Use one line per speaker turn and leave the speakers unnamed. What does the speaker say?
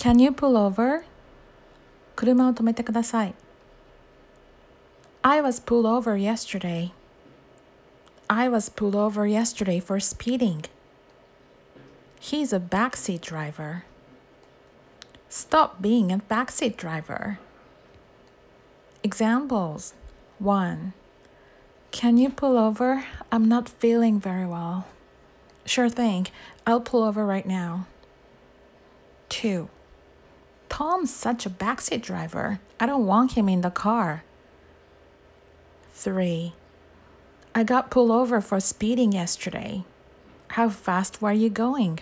Can you pull over? 車を止めてください。I was pulled over yesterday. I was pulled over yesterday for speeding. He's a backseat driver. Stop being a backseat driver. Examples 1. Can you pull over? I'm not feeling very well. Sure thing. I'll pull over right now. 2. Tom's such a backseat driver. I don't want him in the car. 3. I got pulled over for speeding yesterday. How fast were you going?